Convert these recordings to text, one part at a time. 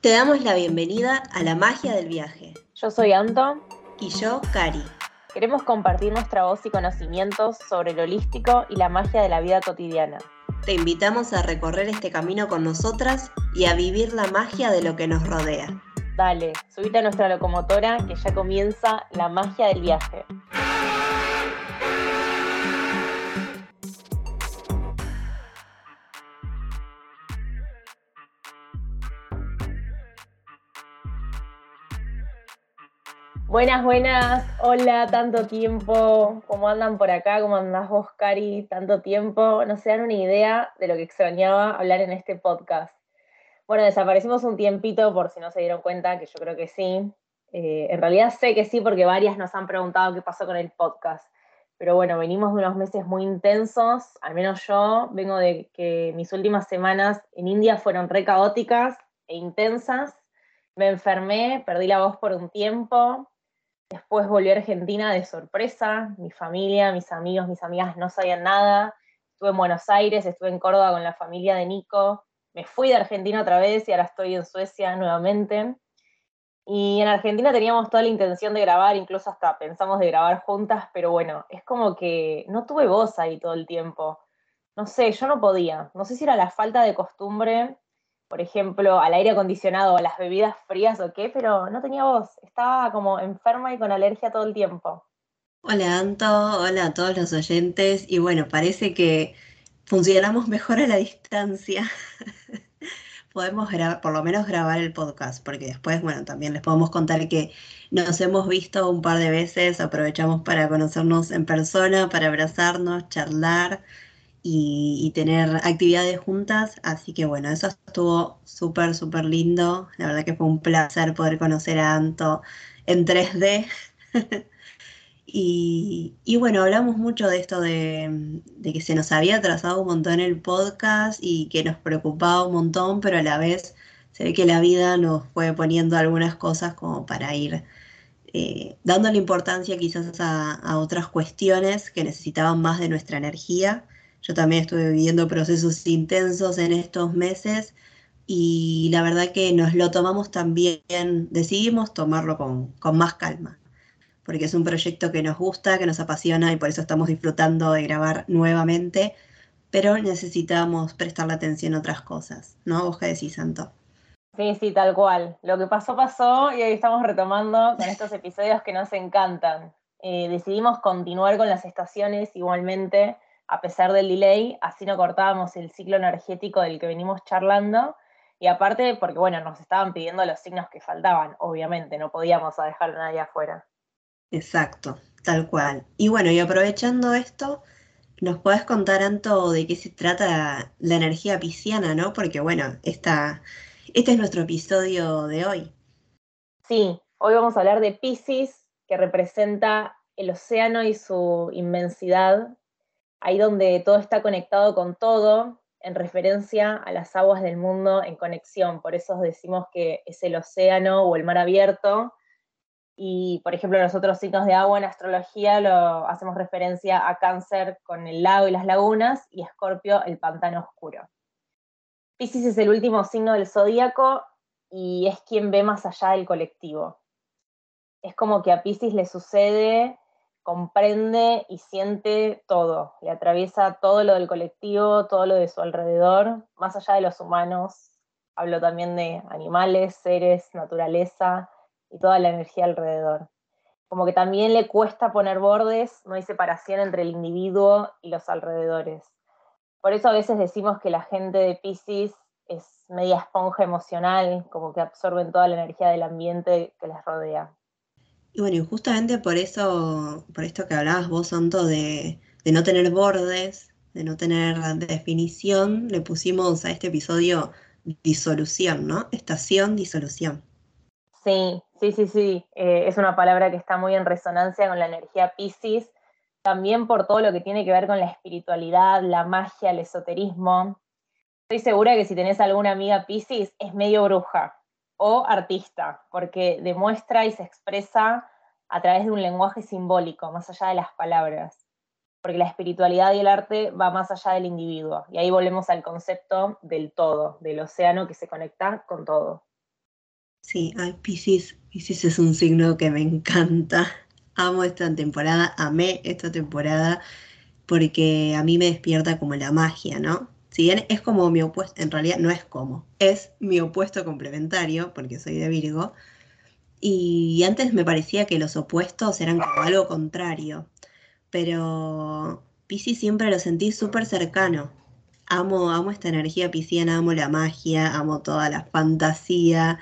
Te damos la bienvenida a la magia del viaje. Yo soy Anto. Y yo, Cari. Queremos compartir nuestra voz y conocimientos sobre lo holístico y la magia de la vida cotidiana. Te invitamos a recorrer este camino con nosotras y a vivir la magia de lo que nos rodea. Dale, subite a nuestra locomotora que ya comienza la magia del viaje. Buenas, buenas. Hola, tanto tiempo. ¿Cómo andan por acá? ¿Cómo andás vos, Cari? Tanto tiempo. No se dan una idea de lo que extrañaba hablar en este podcast. Bueno, desaparecimos un tiempito por si no se dieron cuenta, que yo creo que sí. Eh, en realidad sé que sí porque varias nos han preguntado qué pasó con el podcast. Pero bueno, venimos de unos meses muy intensos, al menos yo vengo de que mis últimas semanas en India fueron re caóticas e intensas. Me enfermé, perdí la voz por un tiempo, Después volví a Argentina de sorpresa, mi familia, mis amigos, mis amigas no sabían nada. Estuve en Buenos Aires, estuve en Córdoba con la familia de Nico. Me fui de Argentina otra vez y ahora estoy en Suecia nuevamente. Y en Argentina teníamos toda la intención de grabar, incluso hasta pensamos de grabar juntas, pero bueno, es como que no tuve voz ahí todo el tiempo. No sé, yo no podía. No sé si era la falta de costumbre por ejemplo, al aire acondicionado o a las bebidas frías o qué, pero no tenía voz, estaba como enferma y con alergia todo el tiempo. Hola Anto, hola a todos los oyentes. Y bueno, parece que funcionamos mejor a la distancia. podemos grabar, por lo menos grabar el podcast, porque después, bueno, también les podemos contar que nos hemos visto un par de veces, aprovechamos para conocernos en persona, para abrazarnos, charlar y, tener actividades juntas. Así que bueno, eso estuvo súper, súper lindo. La verdad que fue un placer poder conocer a Anto en 3D. y, bueno, hablamos mucho de esto de, que se nos había atrasado un montón el podcast y que nos preocupaba un montón, pero a la vez se ve que la vida nos fue poniendo algunas cosas como para ir eh, dándole importancia quizás a, otras cuestiones que necesitaban más de nuestra energía yo también estuve viviendo procesos intensos en estos meses y la verdad que nos lo tomamos también, decidimos tomarlo con, más calma, porque es un proyecto que nos gusta, que nos apasiona y por eso estamos disfrutando de grabar nuevamente, pero necesitamos prestarle atención a otras cosas, ¿no? ¿Vos qué decís, Santo? Sí, sí, tal cual. Lo que pasó, pasó y hoy estamos retomando con estos episodios que nos encantan. Eh, decidimos continuar con las estaciones igualmente a pesar del delay, así no cortábamos el ciclo energético del que venimos charlando. Y aparte, porque bueno, nos estaban pidiendo los signos que faltaban, obviamente, no podíamos dejar a nadie afuera. Exacto, tal cual. Y bueno, y aprovechando esto, ¿nos podés contar, Anto, de qué se trata la energía pisciana, no? Porque bueno, esta, este es nuestro episodio de hoy. Sí, hoy vamos a hablar de Pisces, que representa el océano y su inmensidad, ahí donde todo está conectado con todo, en referencia a las aguas del mundo en conexión. Por eso decimos que es el océano o el mar abierto. Y, por ejemplo, los otros signos de agua en astrología lo hacemos referencia a cáncer con el lago y las lagunas y escorpio el pantano oscuro. Pisces es el último signo del zodíaco y es quien ve más allá del colectivo. Es como que a Pisces le sucede comprende y siente todo, le atraviesa todo lo del colectivo, todo lo de su alrededor, más allá de los humanos. Hablo también de animales, seres, naturaleza y toda la energía alrededor. Como que también le cuesta poner bordes, no hay separación entre el individuo y los alrededores. Por eso a veces decimos que la gente de Pisces es media esponja emocional, como que absorben toda la energía del ambiente que les rodea. Y bueno, justamente por eso, por esto que hablabas vos, Santo, de, no tener bordes, de no tener definición, le pusimos a este episodio disolución, ¿no? Estación disolución. Sí, sí, sí, sí. Eh, es una palabra que está muy en resonancia con la energía Pisces, también por todo lo que tiene que ver con la espiritualidad, la magia, el esoterismo. Estoy segura que si tenés alguna amiga Pisces, es medio bruja o artista, porque demuestra y se expresa a través de un lenguaje simbólico, más allá de las palabras, porque la espiritualidad y el arte va más allá del individuo, y ahí volvemos al concepto del todo, del océano que se conecta con todo. Sí, ay, Pisces, Pisces es un signo que me encanta. Amo esta temporada, amé esta temporada porque a mí me despierta como la magia, ¿no? Si bien es como mi opuesto, en realidad no es como, es mi opuesto complementario, porque soy de Virgo, y antes me parecía que los opuestos eran como algo contrario, pero Pisces siempre lo sentí súper cercano. Amo, amo esta energía pisciana, amo la magia, amo toda la fantasía,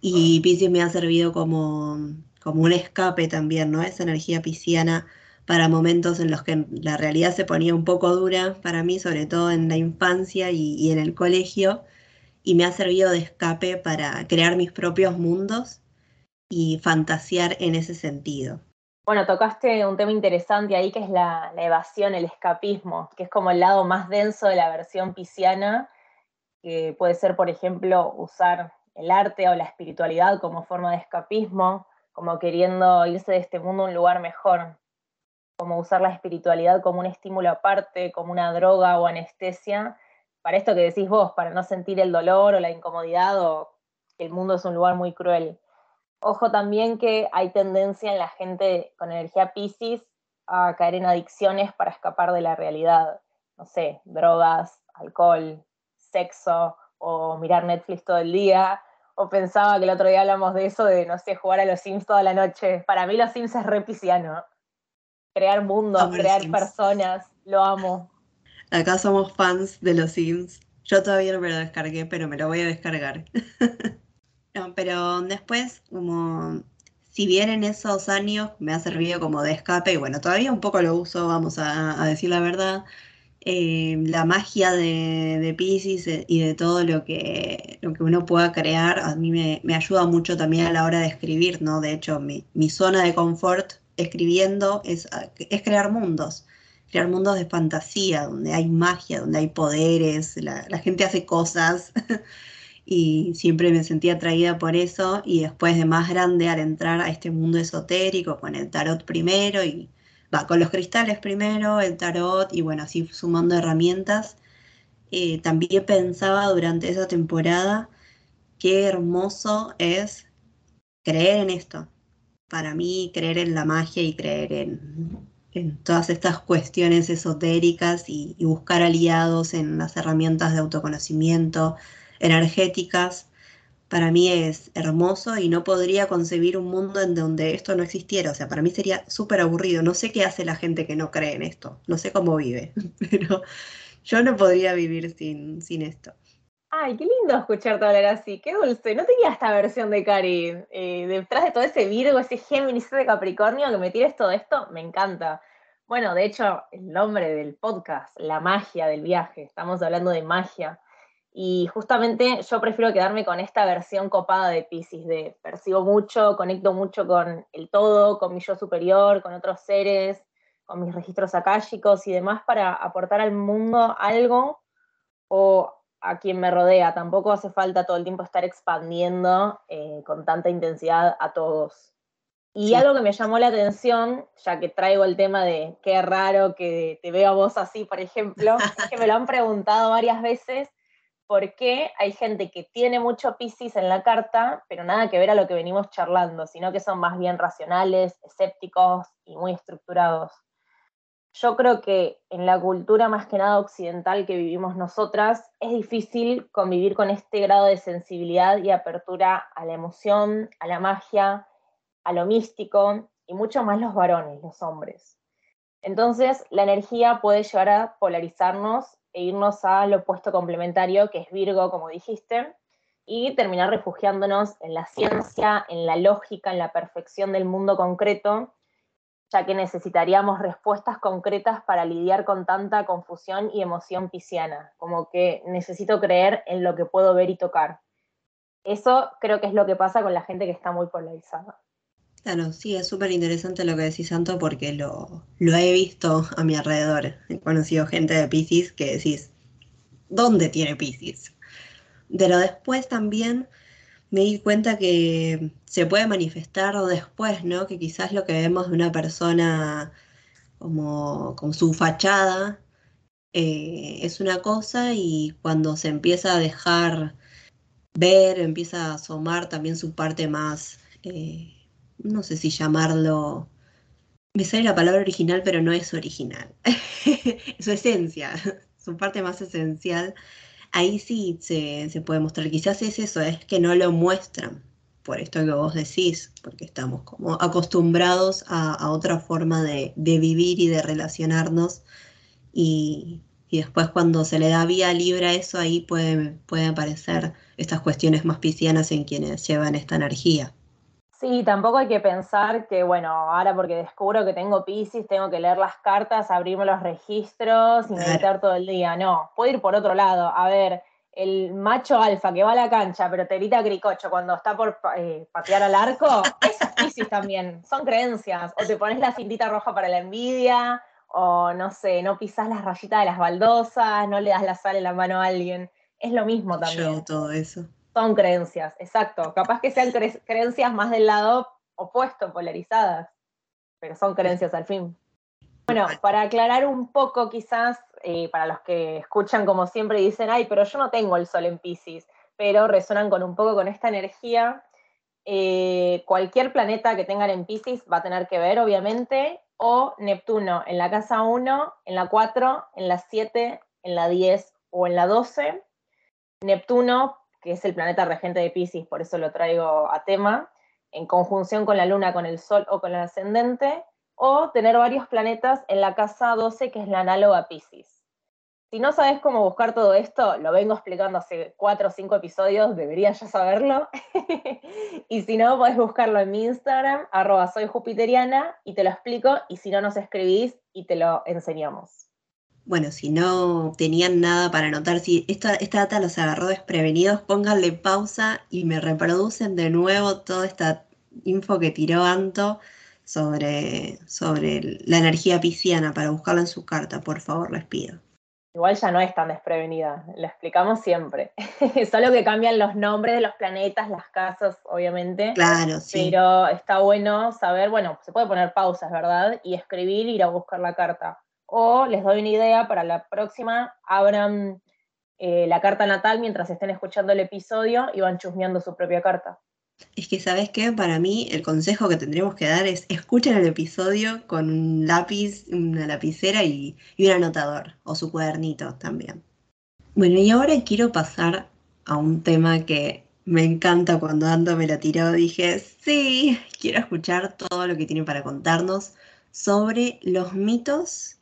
y Pisces me ha servido como, como un escape también, ¿no? Esa energía pisciana para momentos en los que la realidad se ponía un poco dura para mí, sobre todo en la infancia y, en el colegio, y me ha servido de escape para crear mis propios mundos y fantasear en ese sentido. Bueno, tocaste un tema interesante ahí que es la, evasión, el escapismo, que es como el lado más denso de la versión pisciana, que puede ser, por ejemplo, usar el arte o la espiritualidad como forma de escapismo, como queriendo irse de este mundo a un lugar mejor como usar la espiritualidad como un estímulo aparte, como una droga o anestesia, para esto que decís vos, para no sentir el dolor o la incomodidad o que el mundo es un lugar muy cruel. Ojo también que hay tendencia en la gente con energía Pisces a caer en adicciones para escapar de la realidad. No sé, drogas, alcohol, sexo o mirar Netflix todo el día. O pensaba que el otro día hablamos de eso, de, no sé, jugar a los Sims toda la noche. Para mí los Sims es re pisciano crear mundos, crear personas, lo amo. Acá somos fans de los Sims. Yo todavía no me lo descargué, pero me lo voy a descargar. pero después, como si bien en esos años me ha servido como de escape, y bueno, todavía un poco lo uso, vamos a, decir la verdad, eh, la magia de, de Pisces y de todo lo que, lo que uno pueda crear, a mí me, ayuda mucho también a la hora de escribir, ¿no? De hecho, mi, mi zona de confort escribiendo es, es crear mundos, crear mundos de fantasía, donde hay magia, donde hay poderes, la, gente hace cosas y siempre me sentí atraída por eso y después de más grande al entrar a este mundo esotérico con el tarot primero y va con los cristales primero, el tarot y bueno, así sumando herramientas, eh, también pensaba durante esa temporada qué hermoso es creer en esto, para mí creer en la magia y creer en, todas estas cuestiones esotéricas y, buscar aliados en las herramientas de autoconocimiento energéticas, para mí es hermoso y no podría concebir un mundo en donde esto no existiera. O sea, para mí sería súper aburrido. No sé qué hace la gente que no cree en esto. No sé cómo vive, pero yo no podría vivir sin, sin esto. Ay, qué lindo escucharte hablar así, qué dulce. No tenía esta versión de Cari. Eh, detrás de todo ese Virgo, ese Géminis, ese Capricornio, que me tires todo esto, me encanta. Bueno, de hecho, el nombre del podcast, la magia del viaje, estamos hablando de magia. Y justamente yo prefiero quedarme con esta versión copada de Pisces, de percibo mucho, conecto mucho con el todo, con mi yo superior, con otros seres, con mis registros akáshicos y demás para aportar al mundo algo o a quien me rodea. Tampoco hace falta todo el tiempo estar expandiendo eh, con tanta intensidad a todos. Y algo que me llamó la atención, ya que traigo el tema de qué raro que te veo a vos así, por ejemplo, es que me lo han preguntado varias veces, por qué hay gente que tiene mucho Piscis en la carta, pero nada que ver a lo que venimos charlando, sino que son más bien racionales, escépticos y muy estructurados yo creo que en la cultura más que nada occidental que vivimos nosotras, es difícil convivir con este grado de sensibilidad y apertura a la emoción, a la magia, a lo místico, y mucho más los varones, los hombres. Entonces, la energía puede llevar a polarizarnos e irnos al opuesto complementario, que es Virgo, como dijiste, y terminar refugiándonos en la ciencia, en la lógica, en la perfección del mundo concreto, ya que necesitaríamos respuestas concretas para lidiar con tanta confusión y emoción pisciana, como que necesito creer en lo que puedo ver y tocar. Eso creo que es lo que pasa con la gente que está muy polarizada. Claro, sí, es súper interesante lo que decís, Santo, porque lo, lo he visto a mi alrededor. He conocido gente de Pisces que decís, ¿dónde tiene Pisces? Pero después también me di cuenta que se puede manifestar después, ¿no? Que quizás lo que vemos de una persona como con su fachada eh, es una cosa y cuando se empieza a dejar ver, empieza a asomar también su parte más, eh, no sé si llamarlo, me sale la palabra original, pero no es original, su esencia, su parte más esencial, ahí sí se, se puede mostrar. Quizás es eso, es que no lo muestran por esto que vos decís, porque estamos como acostumbrados a, otra forma de, vivir y de relacionarnos y, después cuando se le da vía libre a eso, ahí pueden puede aparecer estas cuestiones más piscianas en quienes llevan esta energía. Sí, tampoco hay que pensar que, bueno, ahora porque descubro que tengo Pisces, tengo que leer las cartas, abrirme los registros y meditar todo el día. No, puedo ir por otro lado. A ver, el macho alfa que va a la cancha, pero te grita gricocho cuando está por eh, patear al arco, eso es Pisces también, son creencias. O te pones la cintita roja para la envidia, o no sé, no pisas las rayitas de las baldosas, no le das la sal en la mano a alguien. Es lo mismo también. todo eso. Son creencias, exacto. Capaz que sean creencias más del lado opuesto, polarizadas, pero son creencias al fin. Bueno, para aclarar un poco quizás eh, para los que escuchan como siempre dicen, ay, pero yo no tengo el sol en Pisces, pero resuenan con un poco con esta energía. Eh, cualquier planeta que tengan en Pisces va a tener que ver, obviamente, o Neptuno en la casa 1, en la 4, en la 7, en la 10 o en la 12. Neptuno, que es el planeta regente de Pisces, por eso lo traigo a tema, en conjunción con la luna, con el sol o con el ascendente, o tener varios planetas en la casa 12, que es la análoga Pisces. Si no sabes cómo buscar todo esto, lo vengo explicando hace cuatro o cinco episodios, deberías ya saberlo. y si no, podés buscarlo en mi Instagram, arroba y te lo explico, y si no, nos escribís y te lo enseñamos. Bueno, si no tenían nada para anotar, si esta, esta data los agarró desprevenidos, pónganle pausa y me reproducen de nuevo toda esta info que tiró Anto sobre, sobre la energía pisciana para buscarla en su carta, por favor, les pido. Igual ya no es tan desprevenida, lo explicamos siempre. Solo que cambian los nombres de los planetas, las casas, obviamente. Claro, sí. Pero está bueno saber, bueno, se puede poner pausas, ¿verdad? Y escribir, ir a buscar la carta. O les doy una idea para la próxima, abran eh, la carta natal mientras estén escuchando el episodio y van chusmeando su propia carta. Es que, ¿sabes qué? Para mí, el consejo que tendríamos que dar es escuchen el episodio con un lápiz, una lapicera y, un anotador, o su cuadernito también. Bueno, y ahora quiero pasar a un tema que me encanta cuando Ando me la tiró. Dije, sí, quiero escuchar todo lo que tiene para contarnos sobre los mitos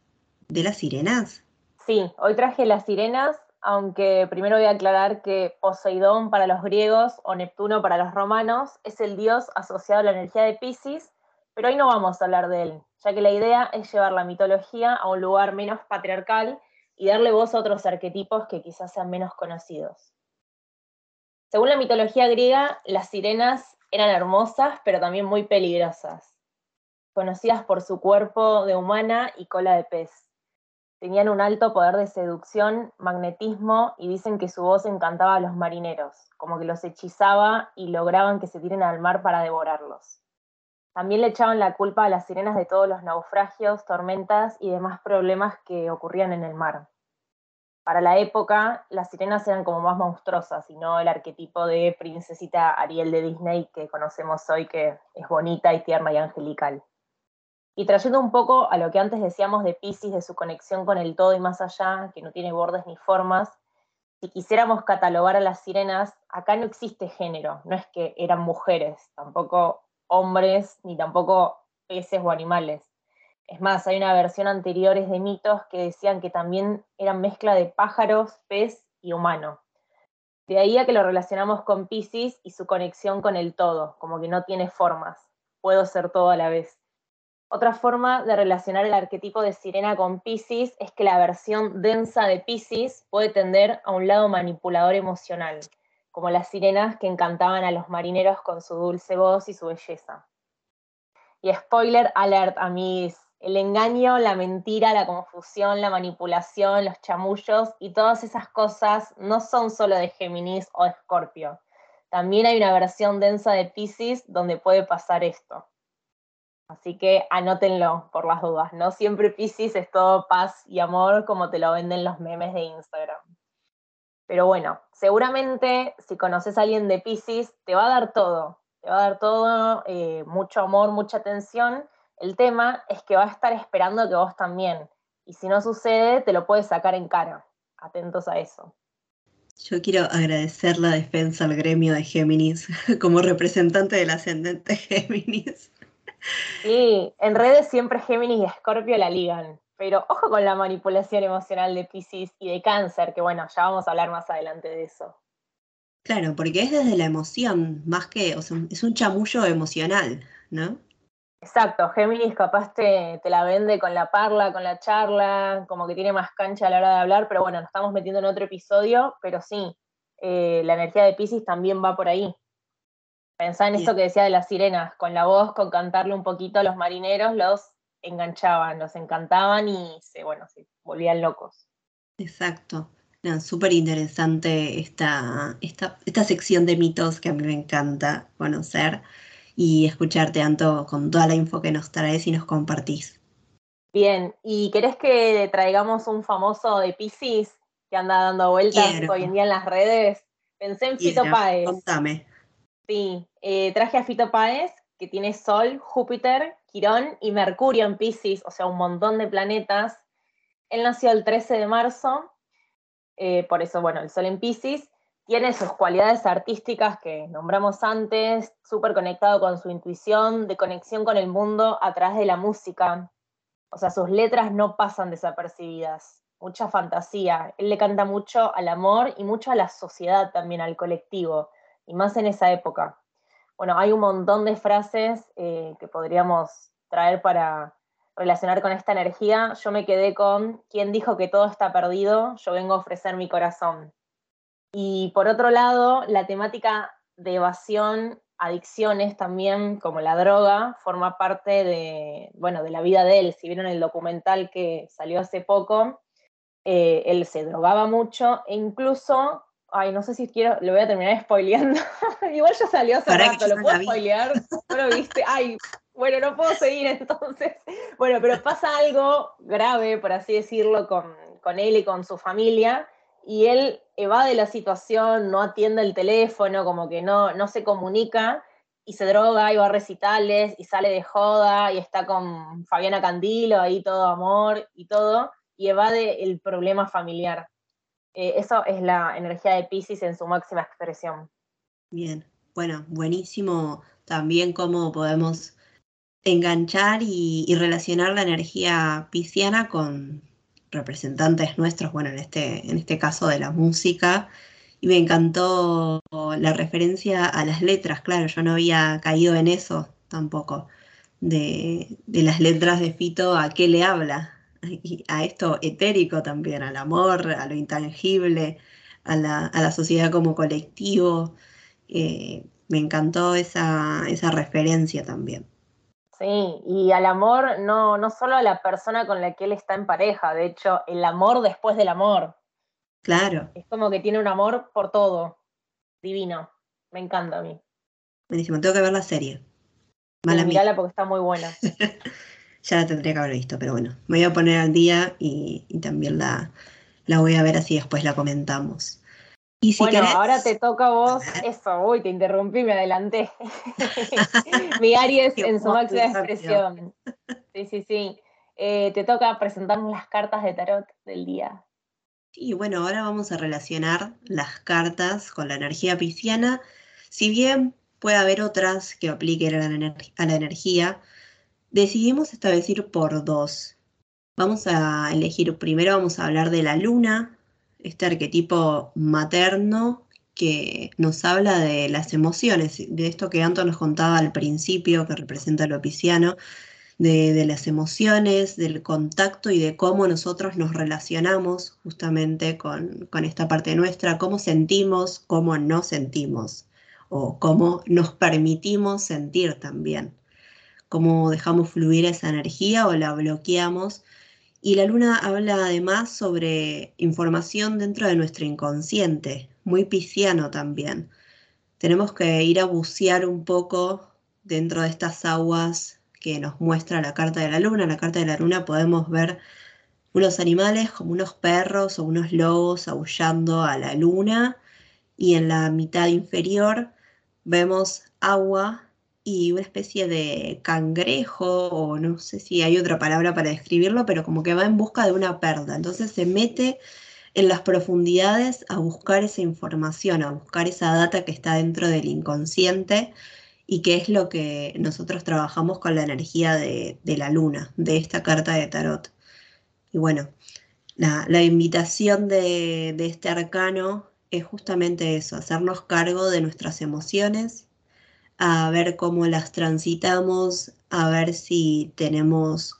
de las sirenas. Sí, hoy traje las sirenas aunque primero voy a aclarar que Poseidón para los griegos o Neptuno para los romanos es el dios asociado a la energía de Pisces, pero hoy no vamos a hablar de él, ya que la idea es llevar la mitología a un lugar menos patriarcal y darle voz a otros arquetipos que quizás sean menos conocidos. Según la mitología griega, las sirenas eran hermosas, pero también muy peligrosas, conocidas por su cuerpo de humana y cola de pez Tenían un alto poder de seducción, magnetismo y dicen que su voz encantaba a los marineros, como que los hechizaba y lograban que se tiren al mar para devorarlos. También le echaban la culpa a las sirenas de todos los naufragios, tormentas y demás problemas que ocurrían en el mar. Para la época, las sirenas eran como más monstruosas y no el arquetipo de princesita Ariel de Disney que conocemos hoy, que es bonita y tierna y angelical. Y trayendo un poco a lo que antes decíamos de Pisces, de su conexión con el todo y más allá, que no tiene bordes ni formas, si quisiéramos catalogar a las sirenas, acá no existe género, no es que eran mujeres, tampoco hombres, ni tampoco peces o animales. Es más, hay una versión anterior de mitos que decían que también eran mezcla de pájaros, pez y humano. De ahí a que lo relacionamos con Pisces y su conexión con el todo, como que no tiene formas, puedo ser todo a la vez. Otra forma de relacionar el arquetipo de sirena con Pisces es que la versión densa de Pisces puede tender a un lado manipulador emocional, como las sirenas que encantaban a los marineros con su dulce voz y su belleza. Y spoiler alert, amigos, el engaño, la mentira, la confusión, la manipulación, los chamullos y todas esas cosas no son solo de Géminis o de Escorpio. También hay una versión densa de Pisces donde puede pasar esto. Así que anótenlo por las dudas. No siempre Pisces es todo paz y amor como te lo venden los memes de Instagram. Pero bueno, seguramente si conoces a alguien de Pisces, te va a dar todo, te va a dar todo, eh, mucho amor, mucha atención. El tema es que va a estar esperando que vos también. Y si no sucede, te lo puedes sacar en cara. Atentos a eso. Yo quiero agradecer la defensa al gremio de Géminis como representante del ascendente Géminis. Sí, en redes siempre Géminis y Escorpio la ligan, pero ojo con la manipulación emocional de Pisces y de Cáncer, que bueno, ya vamos a hablar más adelante de eso. Claro, porque es desde la emoción, más que, o sea, es un chamullo emocional, ¿no? Exacto, Géminis capaz te, te, la vende con la parla, con la charla, como que tiene más cancha a la hora de hablar, pero bueno, nos estamos metiendo en otro episodio, pero sí, eh, la energía de Pisces también va por ahí. Pensá en esto que decía de las sirenas, con la voz, con cantarle un poquito a los marineros, los enganchaban, los encantaban y se, bueno, se volvían locos. Exacto. Súper interesante esta, esta, esta sección de mitos que a mí me encanta conocer y escucharte, Anto, con toda la info que nos traes y nos compartís. Bien, ¿y querés que traigamos un famoso de Pisces que anda dando vueltas hoy en día en las redes? Pensé en Fito Páez. Contame. Sí, eh, traje a Fito Páez, que tiene Sol, Júpiter, Quirón y Mercurio en Pisces, o sea, un montón de planetas. Él nació el 13 de marzo, eh, por eso, bueno, el Sol en Pisces. Tiene sus cualidades artísticas que nombramos antes, súper conectado con su intuición, de conexión con el mundo a través de la música. O sea, sus letras no pasan desapercibidas, mucha fantasía. Él le canta mucho al amor y mucho a la sociedad también, al colectivo y más en esa época. Bueno, hay un montón de frases eh, que podríamos traer para relacionar con esta energía. Yo me quedé con, ¿quién dijo que todo está perdido? Yo vengo a ofrecer mi corazón. Y por otro lado, la temática de evasión, adicciones también, como la droga, forma parte de, bueno, de la vida de él. Si vieron el documental que salió hace poco, eh, él se drogaba mucho e incluso Ay, no sé si quiero, lo voy a terminar spoileando. Igual ya salió hace rato, ¿lo puedo spoilear? ¿No lo viste? Ay, bueno, no puedo seguir entonces. Bueno, pero pasa algo grave, por así decirlo, con, con él y con su familia, y él evade la situación, no atiende el teléfono, como que no, no se comunica, y se droga, y va a recitales, y sale de joda, y está con Fabiana Candilo, ahí todo amor y todo, y evade el problema familiar. Eh, eso es la energía de Pisces en su máxima expresión. Bien, bueno, buenísimo también cómo podemos enganchar y, relacionar la energía pisciana con representantes nuestros, bueno, en este, en este caso de la música. Y me encantó la referencia a las letras, claro, yo no había caído en eso tampoco, de, de las letras de Fito, a qué le habla, a esto etérico también, al amor, a lo intangible, a la, sociedad como colectivo. Eh, me encantó esa, esa, referencia también. Sí, y al amor, no, no solo a la persona con la que él está en pareja, de hecho, el amor después del amor. Claro. Es como que tiene un amor por todo. Divino. Me encanta a mí. Buenísimo, tengo que ver la serie. Mala sí, porque está muy buena. ya la tendría que haber visto, pero bueno, me voy a poner al día y, también la, la, voy a ver así después la comentamos. Y si bueno, ahora te toca a vos eso, uy, te interrumpí, me adelanté. Mi Aries en su máxima expresión. Sí, sí, sí. Eh, te toca presentarnos las cartas de tarot del día. Sí, bueno, ahora vamos a relacionar las cartas con la energía pisciana. Si bien puede haber otras que apliquen a la, a la energía, decidimos esta vez ir por dos. Vamos a elegir, primero vamos a hablar de la luna, este arquetipo materno que nos habla de las emociones, de esto que Anto nos contaba al principio, que representa lo pisciano, de, las emociones, del contacto y de cómo nosotros nos relacionamos justamente con, con esta parte nuestra, cómo sentimos, cómo no sentimos, o cómo nos permitimos sentir también cómo dejamos fluir esa energía o la bloqueamos. Y la luna habla además sobre información dentro de nuestro inconsciente, muy pisciano también. Tenemos que ir a bucear un poco dentro de estas aguas que nos muestra la carta de la luna. En la carta de la luna podemos ver unos animales como unos perros o unos lobos aullando a la luna y en la mitad inferior vemos agua y una especie de cangrejo, o no sé si hay otra palabra para describirlo, pero como que va en busca de una perla. Entonces se mete en las profundidades a buscar esa información, a buscar esa data que está dentro del inconsciente y que es lo que nosotros trabajamos con la energía de, la luna, de esta carta de tarot. Y bueno, la, invitación de, de este arcano es justamente eso, hacernos cargo de nuestras emociones, a ver cómo las transitamos, a ver si tenemos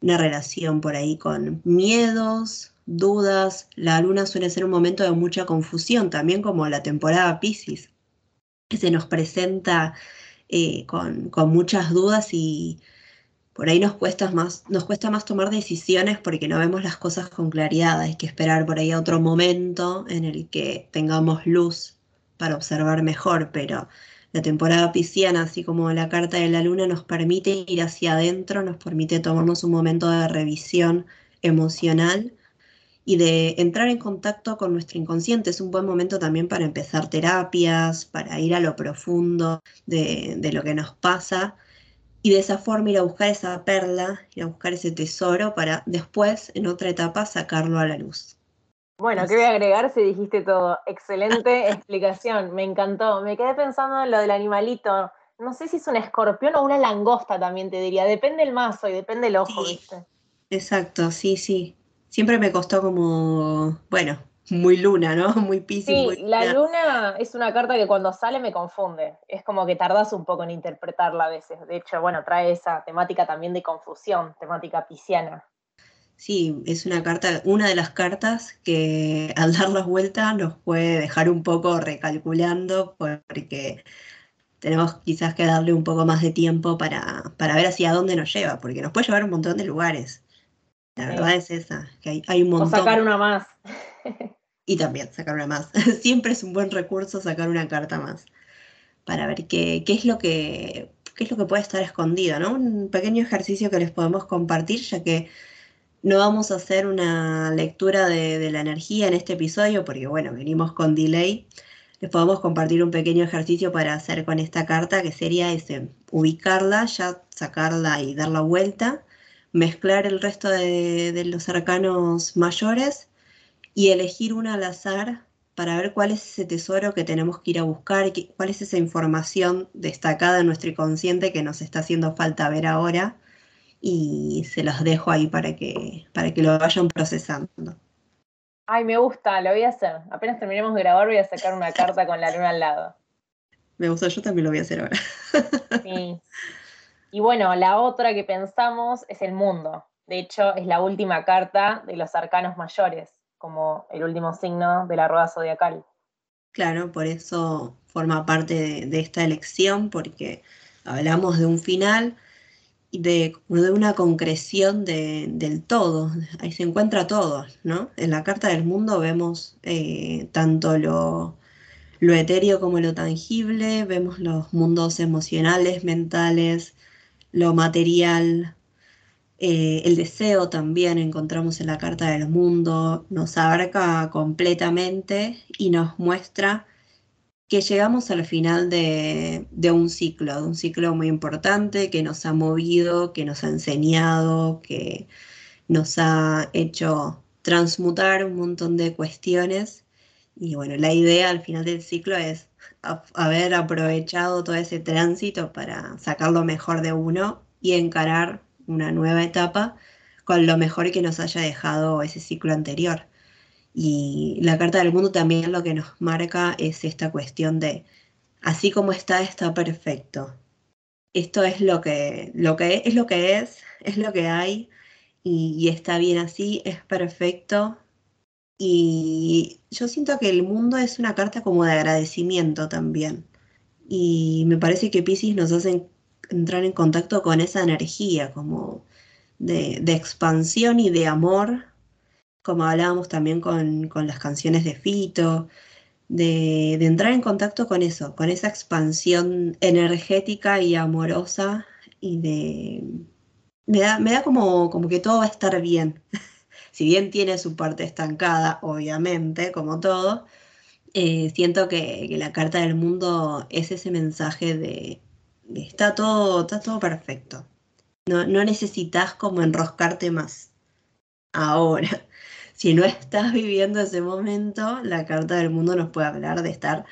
una relación por ahí con miedos, dudas. La luna suele ser un momento de mucha confusión, también como la temporada Pisces, que se nos presenta eh, con, con, muchas dudas y por ahí nos cuesta, más, nos cuesta más tomar decisiones porque no vemos las cosas con claridad. Hay que esperar por ahí a otro momento en el que tengamos luz para observar mejor, pero la temporada pisciana, así como la carta de la luna, nos permite ir hacia adentro, nos permite tomarnos un momento de revisión emocional y de entrar en contacto con nuestro inconsciente. Es un buen momento también para empezar terapias, para ir a lo profundo de, lo que nos pasa y de esa forma ir a buscar esa perla, ir a buscar ese tesoro para después, en otra etapa, sacarlo a la luz. Bueno, ¿qué voy a agregar si dijiste todo? Excelente explicación, me encantó. Me quedé pensando en lo del animalito. No sé si es un escorpión o una langosta también te diría. Depende el mazo y depende el ojo, ¿viste? Exacto, sí, sí. Siempre me costó como, bueno, muy luna, ¿no? Muy piscis. Sí, la luna es una carta que cuando sale me confunde. Es como que tardas un poco en interpretarla a veces. De hecho, bueno, trae esa temática también de confusión, temática pisciana. Sí, es una carta, una de las cartas que al dar la vuelta nos puede dejar un poco recalculando porque tenemos quizás que darle un poco más de tiempo para, para ver hacia dónde nos lleva, porque nos puede llevar a un montón de lugares. La verdad es esa, que hay, un montón. O sacar una más. y también sacar una más. Siempre es un buen recurso sacar una carta más para ver qué, qué es lo que qué es lo que puede estar escondido, ¿no? Un pequeño ejercicio que les podemos compartir, ya que no vamos a hacer una lectura de, la energía en este episodio porque, bueno, venimos con delay. Les podemos compartir un pequeño ejercicio para hacer con esta carta, que sería ese, ubicarla, ya sacarla y dar la vuelta, mezclar el resto de, los arcanos mayores y elegir una al azar para ver cuál es ese tesoro que tenemos que ir a buscar, cuál es esa información destacada en nuestro inconsciente que nos está haciendo falta ver ahora y se los dejo ahí para que, para que lo vayan procesando. Ay, me gusta, lo voy a hacer. Apenas terminemos de grabar voy a sacar una carta con la luna al lado. Me gusta, yo también lo voy a hacer ahora. Sí. Y bueno, la otra que pensamos es el mundo. De hecho, es la última carta de los arcanos mayores, como el último signo de la rueda zodiacal. Claro, por eso forma parte de esta elección, porque hablamos de un final, de, de una concreción del todo, ahí se encuentra todo, ¿no? En la Carta del Mundo vemos eh, tanto lo, lo etéreo como lo tangible, vemos los mundos emocionales, mentales, lo material, eh, el deseo también encontramos en la Carta del Mundo, nos abarca completamente y nos muestra que llegamos al final de, un ciclo, de un ciclo muy importante que nos ha movido, que nos ha enseñado, que nos ha hecho transmutar un montón de cuestiones. Y bueno, la idea al final del ciclo es haber aprovechado todo ese tránsito para sacar lo mejor de uno y encarar una nueva etapa con lo mejor que nos haya dejado ese ciclo anterior. Y la Carta del Mundo también lo que nos marca es esta cuestión de, así como está, está perfecto. Esto es lo que, lo que es, lo que es, es lo que hay y, está bien así, es perfecto. Y yo siento que el mundo es una carta como de agradecimiento también. Y me parece que Pisces nos hace entrar en contacto con esa energía como de, de expansión y de amor como hablábamos también con, las canciones de Fito, de, entrar en contacto con eso, con esa expansión energética y amorosa y de... Me da, me da como, como que todo va a estar bien. si bien tiene su parte estancada, obviamente, como todo, eh, siento que, la carta del mundo es ese mensaje de, está, todo, está todo perfecto. No, no necesitas como enroscarte más. Ahora, si no estás viviendo ese momento, la carta del mundo nos puede hablar de estar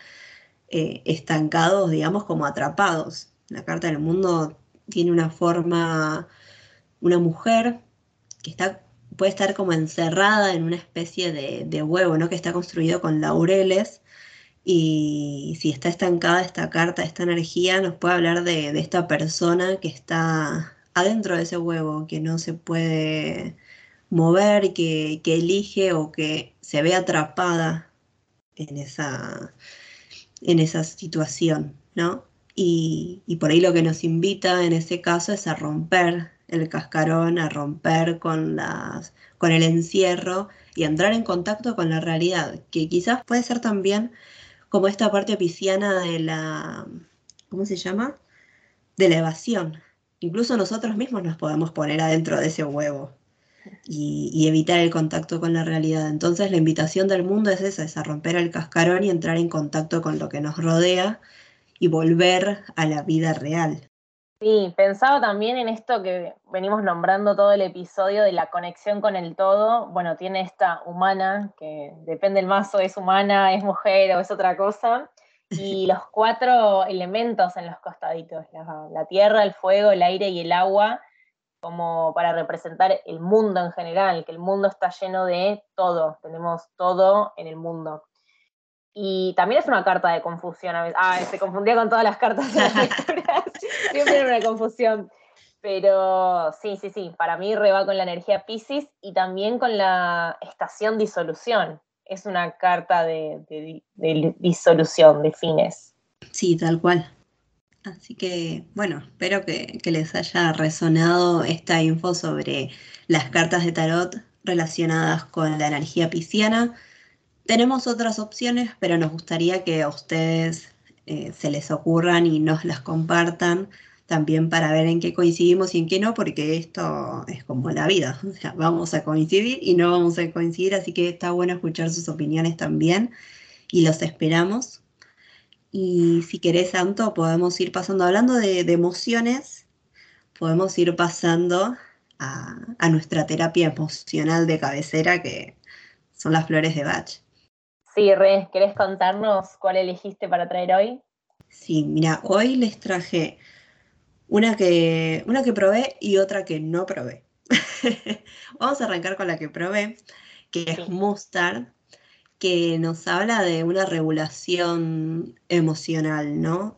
eh, estancados, digamos, como atrapados. La carta del mundo tiene una forma, una mujer que está, puede estar como encerrada en una especie de, huevo, ¿no? Que está construido con laureles. Y si está estancada esta carta, esta energía, nos puede hablar de, esta persona que está adentro de ese huevo, que no se puede mover, que, que elige o que se ve atrapada en esa, en esa situación, ¿no? Y, por ahí lo que nos invita en ese caso es a romper el cascarón, a romper con, las, con el encierro y entrar en contacto con la realidad, que quizás puede ser también como esta parte pisciana de la, ¿cómo se llama? De la evasión. Incluso nosotros mismos nos podemos poner adentro de ese huevo y, y, evitar el contacto con la realidad. Entonces la invitación del mundo es esa, es a romper el cascarón y entrar en contacto con lo que nos rodea y volver a la vida real. Sí, pensaba también en esto que venimos nombrando todo el episodio de la conexión con el todo. Bueno, tiene esta humana, que depende del mazo, es humana, es mujer o es otra cosa. Y los cuatro elementos en los costaditos, la, la tierra, el fuego, el aire y el agua, como para representar el mundo en general, que el mundo está lleno de todo, tenemos todo en el mundo. Y también es una carta de confusión a veces. Ah, se confundía con todas las cartas de las lecturas. Siempre era una confusión. Pero sí, sí, sí. Para mí reba con la energía Pisces y también con la estación disolución. Es una carta de, disolución, de fines. Sí, tal cual. Así que, bueno, espero que, les haya resonado esta info sobre las cartas de tarot relacionadas con la energía pisciana tenemos otras opciones, pero nos gustaría que a ustedes eh, se les ocurran y nos las compartan también para ver en qué coincidimos y en qué no, porque esto es como la vida, o sea, vamos a coincidir y no vamos a coincidir, así que está bueno escuchar sus opiniones también y los esperamos. Y si querés, Santo, podemos ir pasando, hablando de, emociones, podemos ir pasando a, a, nuestra terapia emocional de cabecera, que son las flores de Bach. Sí, Re, ¿querés contarnos cuál elegiste para traer hoy? Sí, mira, hoy les traje una que, una que probé y otra que no probé. Vamos a arrancar con la que probé, que es Mustard, que nos habla de una regulación emocional, ¿no?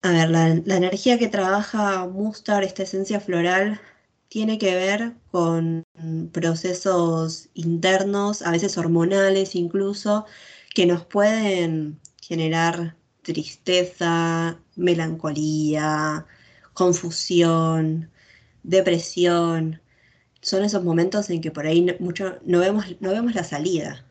a ver, la, la, energía que trabaja Mustard, esta esencia floral, tiene que ver con procesos internos, a veces hormonales incluso, que nos pueden generar tristeza, melancolía, confusión, depresión. Son esos momentos en que por ahí no, mucho, no, vemos, no vemos la salida.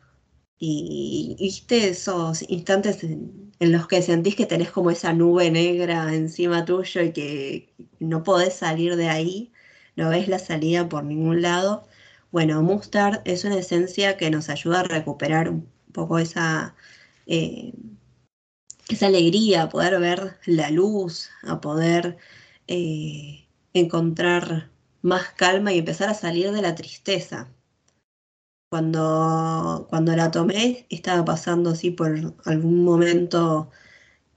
Y, viste esos instantes en, los que sentís que tenés como esa nube negra encima tuyo y que no podés salir de ahí no ves la salida por ningún lado. Bueno, Mustard es una esencia que nos ayuda a recuperar un poco esa, eh, esa alegría, a poder ver la luz, a poder eh, encontrar más calma y empezar a salir de la tristeza. Cuando, cuando la tomé estaba pasando así por algún momento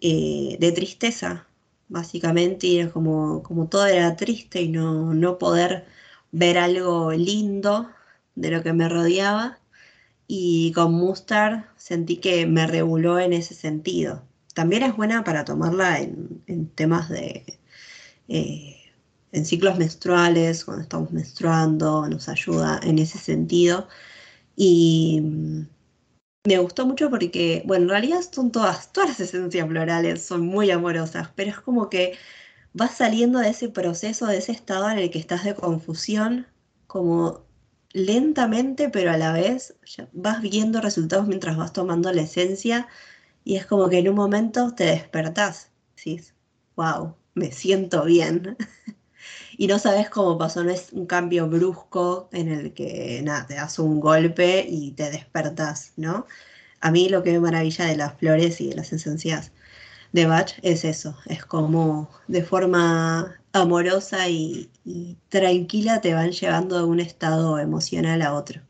eh, de tristeza, básicamente, y era como, como todo era triste y no, no poder ver algo lindo de lo que me rodeaba. Y con Mustard sentí que me reguló en ese sentido. También es buena para tomarla en, temas de... Eh, en ciclos menstruales, cuando estamos menstruando, nos ayuda en ese sentido. Y me gustó mucho porque, bueno, en realidad son todas, todas las esencias florales son muy amorosas, pero es como que vas saliendo de ese proceso, de ese estado en el que estás de confusión, como lentamente, pero a la vez vas viendo resultados mientras vas tomando la esencia y es como que en un momento te despertás, decís, wow, me siento bien. y no sabes cómo pasó, no es un cambio brusco en el que nada, te das un golpe y te despertas, ¿no? A mí lo que me maravilla de las flores y de las esencias de Bach es eso, es como de forma amorosa y, tranquila te van llevando de un estado emocional a otro.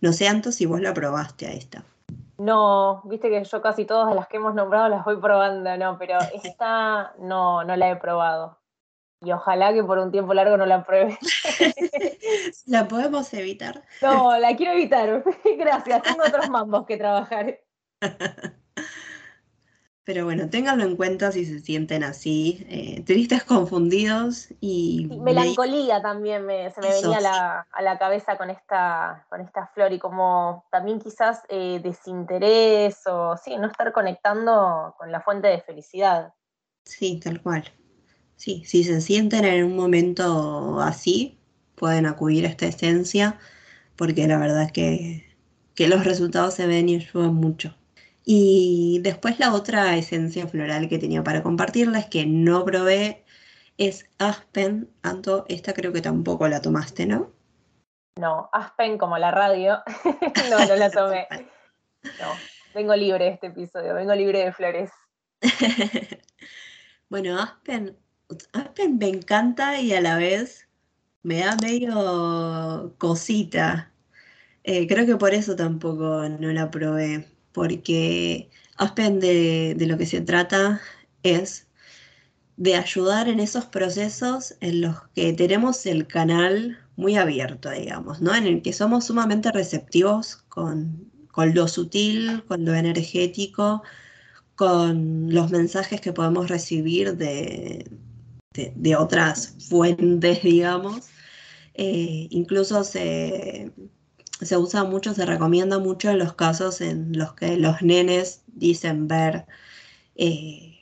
No sé, Anto, si vos la probaste a esta. No, viste que yo casi todas las que hemos nombrado las voy probando, no, pero esta no, no la he probado. Y ojalá que por un tiempo largo no la pruebe. ¿La podemos evitar? No, la quiero evitar. Gracias, tengo otros mambos que trabajar. Pero bueno, ténganlo en cuenta si se sienten así, eh, tristes, confundidos y... melancolía también se me venía a la, cabeza con esta, con esta flor y como también quizás eh, desinterés o sí, no estar conectando con la fuente de felicidad. Sí, tal cual. Sí, si se sienten en un momento así, pueden acudir a esta esencia porque la verdad es que, que los resultados se ven y ayudan mucho. Y después la otra esencia floral que tenía para compartirles que no probé es Aspen. Anto, esta creo que tampoco la tomaste, ¿no? No, Aspen como la radio. no, no la tomé. No, vengo libre de este episodio, vengo libre de flores. bueno, Aspen, Aspen me encanta y a la vez me da medio cosita. Eh, creo que por eso tampoco no la probé porque Aspen de, lo que se trata es de ayudar en esos procesos en los que tenemos el canal muy abierto, digamos, ¿no? En el que somos sumamente receptivos con, lo sutil, con lo energético, con los mensajes que podemos recibir de, otras fuentes, digamos. Eh, incluso se, se usa mucho, se recomienda mucho en los casos en los que los nenes dicen ver eh,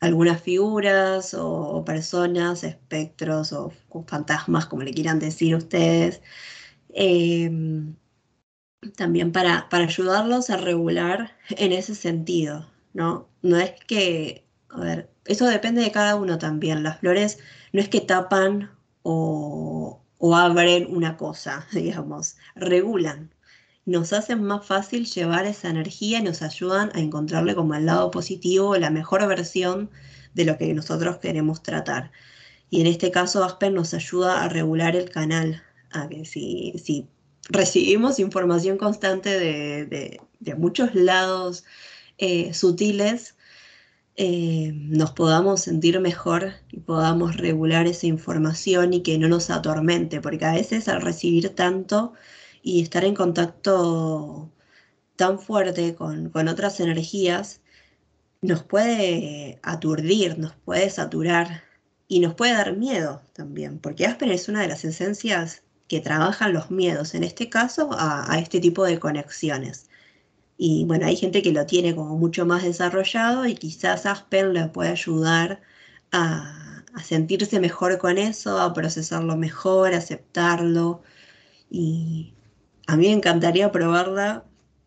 algunas figuras o, personas, espectros o, fantasmas, como le quieran decir ustedes. Em, también para, para ayudarlos a regular en ese sentido, ¿no? No es que, a ver, eso depende de cada uno también. Las flores no es que tapan o, o abren una cosa, digamos, regulan. Nos hacen más fácil llevar esa energía y nos ayudan a encontrarle como el lado positivo, la mejor versión de lo que nosotros queremos tratar. Y en este caso Aspen nos ayuda a regular el canal, a que si, si recibimos información constante de, muchos lados eh, sutiles, eh, nos podamos sentir mejor y podamos regular esa información y que no nos atormente, porque a veces al recibir tanto y estar en contacto tan fuerte con, otras energías, nos puede aturdir, nos puede saturar y nos puede dar miedo también, porque Aspen es una de las esencias que trabajan los miedos, en este caso a este tipo de conexiones. Y bueno, hay gente que lo tiene como mucho más desarrollado y quizás Aspen le puede ayudar a, sentirse mejor con eso, a procesarlo mejor, a aceptarlo. Y a mí me encantaría probarla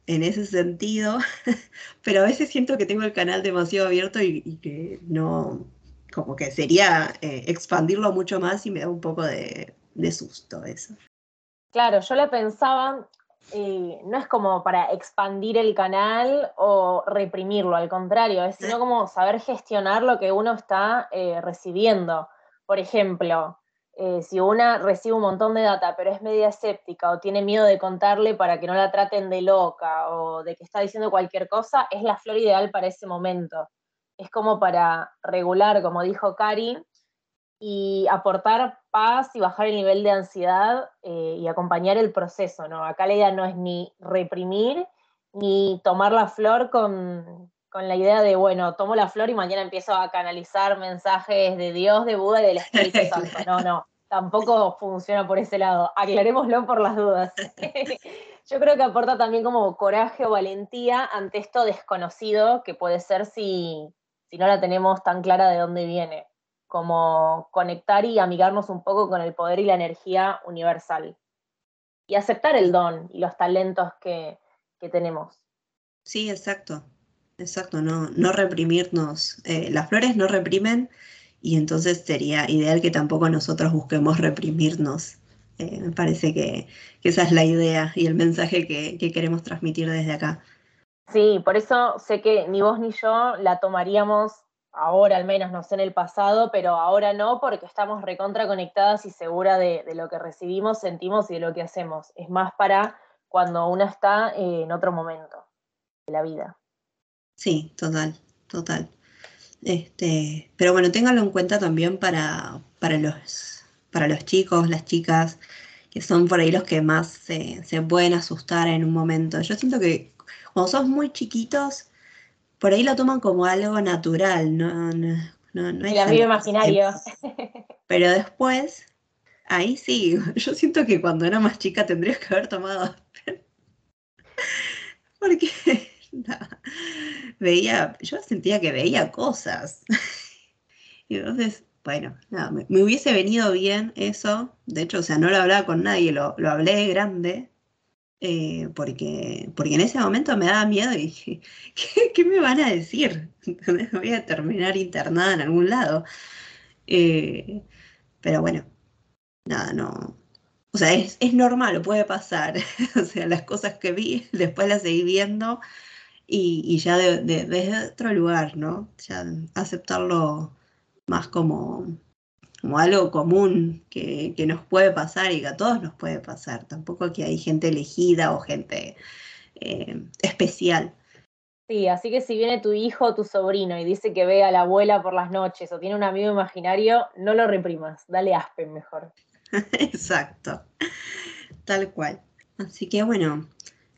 en ese sentido, pero a veces siento que tengo el canal demasiado abierto y, que no, como que sería eh, expandirlo mucho más y me da un poco de, de susto eso. Claro, yo la pensaba no es como para expandir el canal o reprimirlo, al contrario, es sino como saber gestionar lo que uno está eh, recibiendo. Por ejemplo, eh, si una recibe un montón de data, pero es media escéptica o tiene miedo de contarle para que no la traten de loca o de que está diciendo cualquier cosa, es la flor ideal para ese momento. Es como para regular, como dijo Cari, y aportar paz y bajar el nivel de ansiedad eh, y acompañar el proceso, ¿no? Acá la idea no es ni reprimir ni tomar la flor con, la idea de, bueno, tomo la flor y mañana empiezo a canalizar mensajes de Dios, de Buda y del Espíritu Santo. No, no, tampoco funciona por ese lado. Aclarémoslo por las dudas. Yo creo que aporta también como coraje o valentía ante esto desconocido que puede ser si, si no la tenemos tan clara de dónde viene como conectar y amigarnos un poco con el poder y la energía universal. Y aceptar el don y los talentos que, tenemos. Sí, exacto, exacto, no, no reprimirnos. Eh, las flores no reprimen y entonces sería ideal que tampoco nosotros busquemos reprimirnos. Eh, me parece que, esa es la idea y el mensaje que, que queremos transmitir desde acá. Sí, por eso sé que ni vos ni yo la tomaríamos ahora al menos, no sé en el pasado, pero ahora no, porque estamos recontra conectadas y segura de, lo que recibimos, sentimos y de lo que hacemos. Es más para cuando uno está eh, en otro momento de la vida. Sí, total, total. Este, pero bueno, ténganlo en cuenta también para, para, los, para los chicos, las chicas, que son por ahí los que más se, se pueden asustar en un momento. Yo siento que cuando sos muy chiquitos, por ahí lo toman como algo natural, no, no, no, no es El amigo imaginario. Pero después, ahí sí, yo siento que cuando era más chica tendrías que haber tomado Porque veía, yo sentía que veía cosas. Y entonces, bueno, nada, me, hubiese venido bien eso. De hecho, o sea, no lo hablaba con nadie, lo, lo hablé grande. Eh, porque, porque en ese momento me daba miedo y dije, ¿qué, me van a decir? Voy a terminar internada en algún lado. Eh, pero bueno, nada, no. O sea, es, es normal, puede pasar. o sea, las cosas que vi, después las seguí viendo y, y ya desde otro lugar, ¿no? Ya aceptarlo más como, como algo común que, nos puede pasar y que a todos nos puede pasar. Tampoco que hay gente elegida o gente eh, especial. Sí, así que si viene tu hijo o tu sobrino y dice que ve a la abuela por las noches o tiene un amigo imaginario, no lo reprimas, dale aspen mejor. Exacto, tal cual. Así que bueno,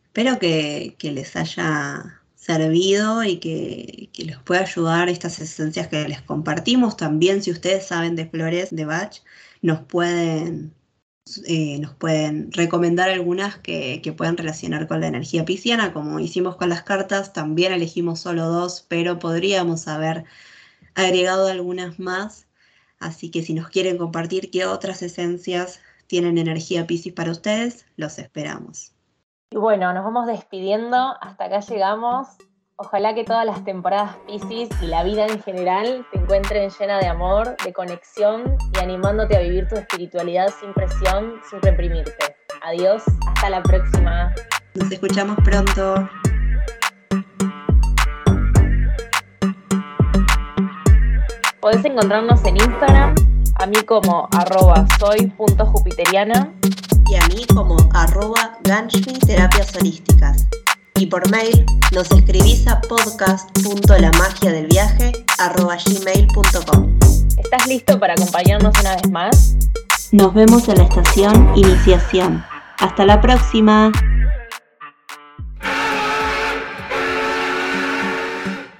espero que, que les haya servido y que, les pueda ayudar estas esencias que les compartimos. También si ustedes saben de flores de Bach, nos pueden, eh, nos pueden recomendar algunas que, que puedan relacionar con la energía pisciana, como hicimos con las cartas, también elegimos solo dos, pero podríamos haber agregado algunas más. Así que si nos quieren compartir qué otras esencias tienen energía piscis para ustedes, los esperamos. Y bueno, nos vamos despidiendo. Hasta acá llegamos. Ojalá que todas las temporadas Pisces y la vida en general te encuentren llena de amor, de conexión y animándote a vivir tu espiritualidad sin presión, sin reprimirte. Adiós, hasta la próxima. Nos escuchamos pronto. Podés encontrarnos en Instagram, a mí como arroba soy.jupiteriana y a mí como arroba Ganshmi Terapias Holísticas. Y por mail nos escribís a podcast.lamagiadelviaje.gmail.com ¿Estás listo para acompañarnos una vez más? Nos vemos en la estación Iniciación. Hasta la próxima.